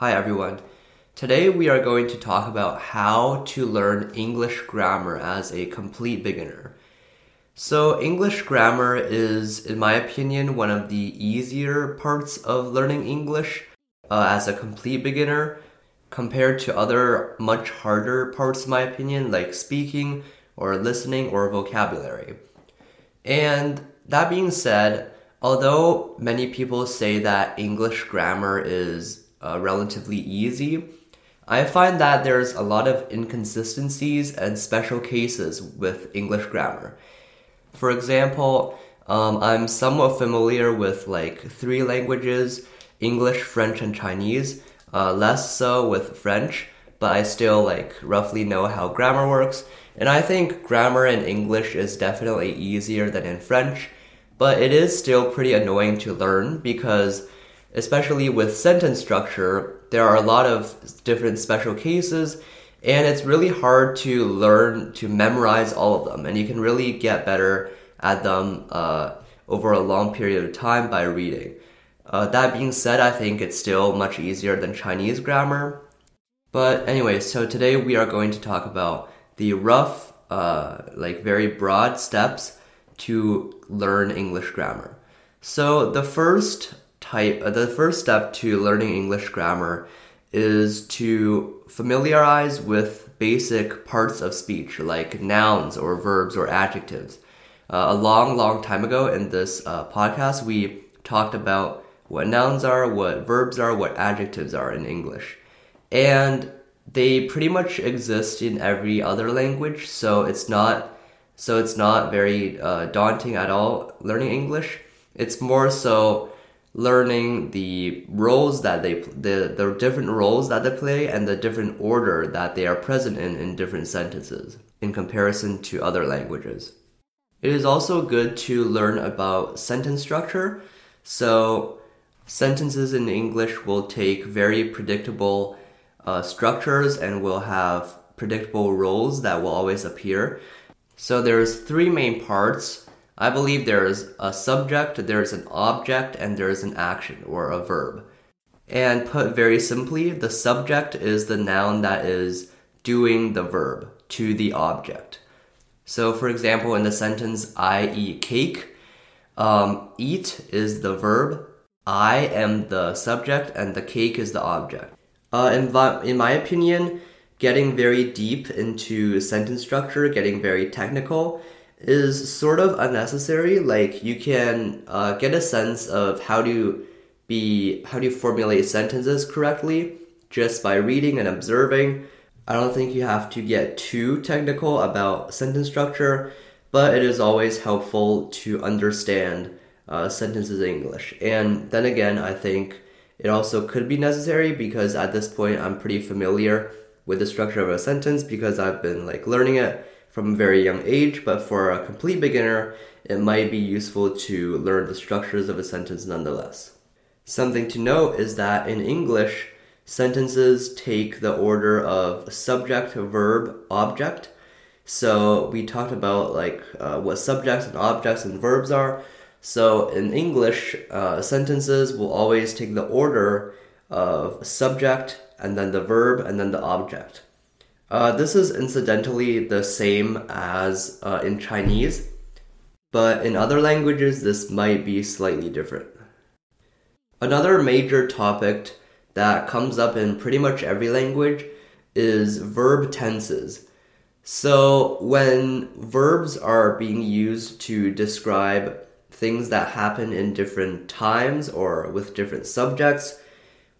Hi everyone. Today we are going to talk about how to learn English grammar as a complete beginner. So, English grammar is, in my opinion, one of the easier parts of learning English uh, as a complete beginner compared to other much harder parts, in my opinion, like speaking or listening or vocabulary. And that being said, although many people say that English grammar is uh, relatively easy, I find that there's a lot of inconsistencies and special cases with English grammar. For example, um, I'm somewhat familiar with like three languages English, French, and Chinese, uh, less so with French, but I still like roughly know how grammar works. And I think grammar in English is definitely easier than in French, but it is still pretty annoying to learn because, especially with sentence structure, there are a lot of different special cases, and it's really hard to learn to memorize all of them. And you can really get better at them uh, over a long period of time by reading. Uh, that being said, I think it's still much easier than Chinese grammar. But anyway, so today we are going to talk about the rough, uh, like very broad steps to learn English grammar. So the first type, uh, the first step to learning English grammar is to familiarize with basic parts of speech like nouns or verbs or adjectives. Uh, a long, long time ago in this uh, podcast, we talked about what nouns are, what verbs are, what adjectives are in English. And they pretty much exist in every other language, so it's not so it's not very uh, daunting at all learning English. It's more so learning the roles that they the the different roles that they play and the different order that they are present in in different sentences in comparison to other languages. It is also good to learn about sentence structure. So sentences in English will take very predictable uh, structures and will have predictable roles that will always appear. So there's three main parts. I believe there's a subject, there's an object, and there's an action or a verb. And put very simply, the subject is the noun that is doing the verb to the object. So, for example, in the sentence, I eat cake, um, eat is the verb, I am the subject, and the cake is the object. Uh, in, in my opinion, getting very deep into sentence structure, getting very technical, is sort of unnecessary. Like you can uh, get a sense of how to be how to formulate sentences correctly just by reading and observing. I don't think you have to get too technical about sentence structure, but it is always helpful to understand uh, sentences in English. And then again, I think it also could be necessary because at this point I'm pretty familiar with the structure of a sentence because I've been like learning it from a very young age, but for a complete beginner, it might be useful to learn the structures of a sentence nonetheless. Something to note is that in English, sentences take the order of subject, verb, object. So we talked about like uh, what subjects and objects and verbs are. So in English, uh, sentences will always take the order of subject and then the verb and then the object. Uh, this is incidentally the same as uh, in Chinese, but in other languages, this might be slightly different. Another major topic that comes up in pretty much every language is verb tenses. So, when verbs are being used to describe things that happen in different times or with different subjects,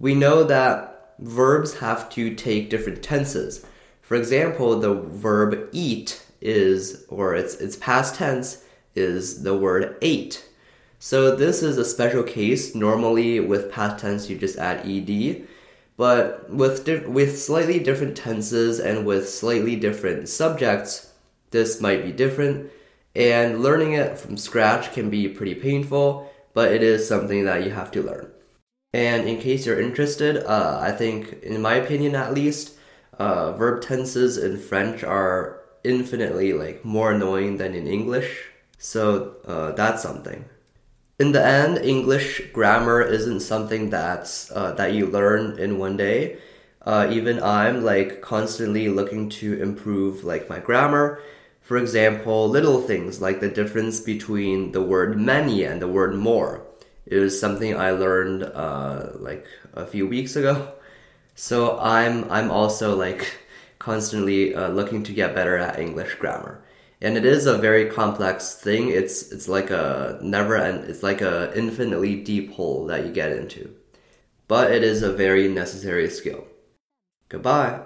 we know that verbs have to take different tenses. For example, the verb eat is, or its, its past tense is the word ate. So this is a special case. Normally with past tense you just add ed, but with di- with slightly different tenses and with slightly different subjects, this might be different. And learning it from scratch can be pretty painful, but it is something that you have to learn. And in case you're interested, uh, I think, in my opinion at least, uh, verb tenses in French are infinitely like more annoying than in English. So uh, that's something. in the end, English grammar isn't something that's uh, that you learn in one day. Uh, even I'm like constantly looking to improve like my grammar. For example, little things like the difference between the word many and the word more is something I learned uh, like a few weeks ago. So I'm I'm also like constantly uh, looking to get better at English grammar and it is a very complex thing. It's it's like a never and it's like a infinitely deep hole that you get into, but it is a very necessary skill. Goodbye.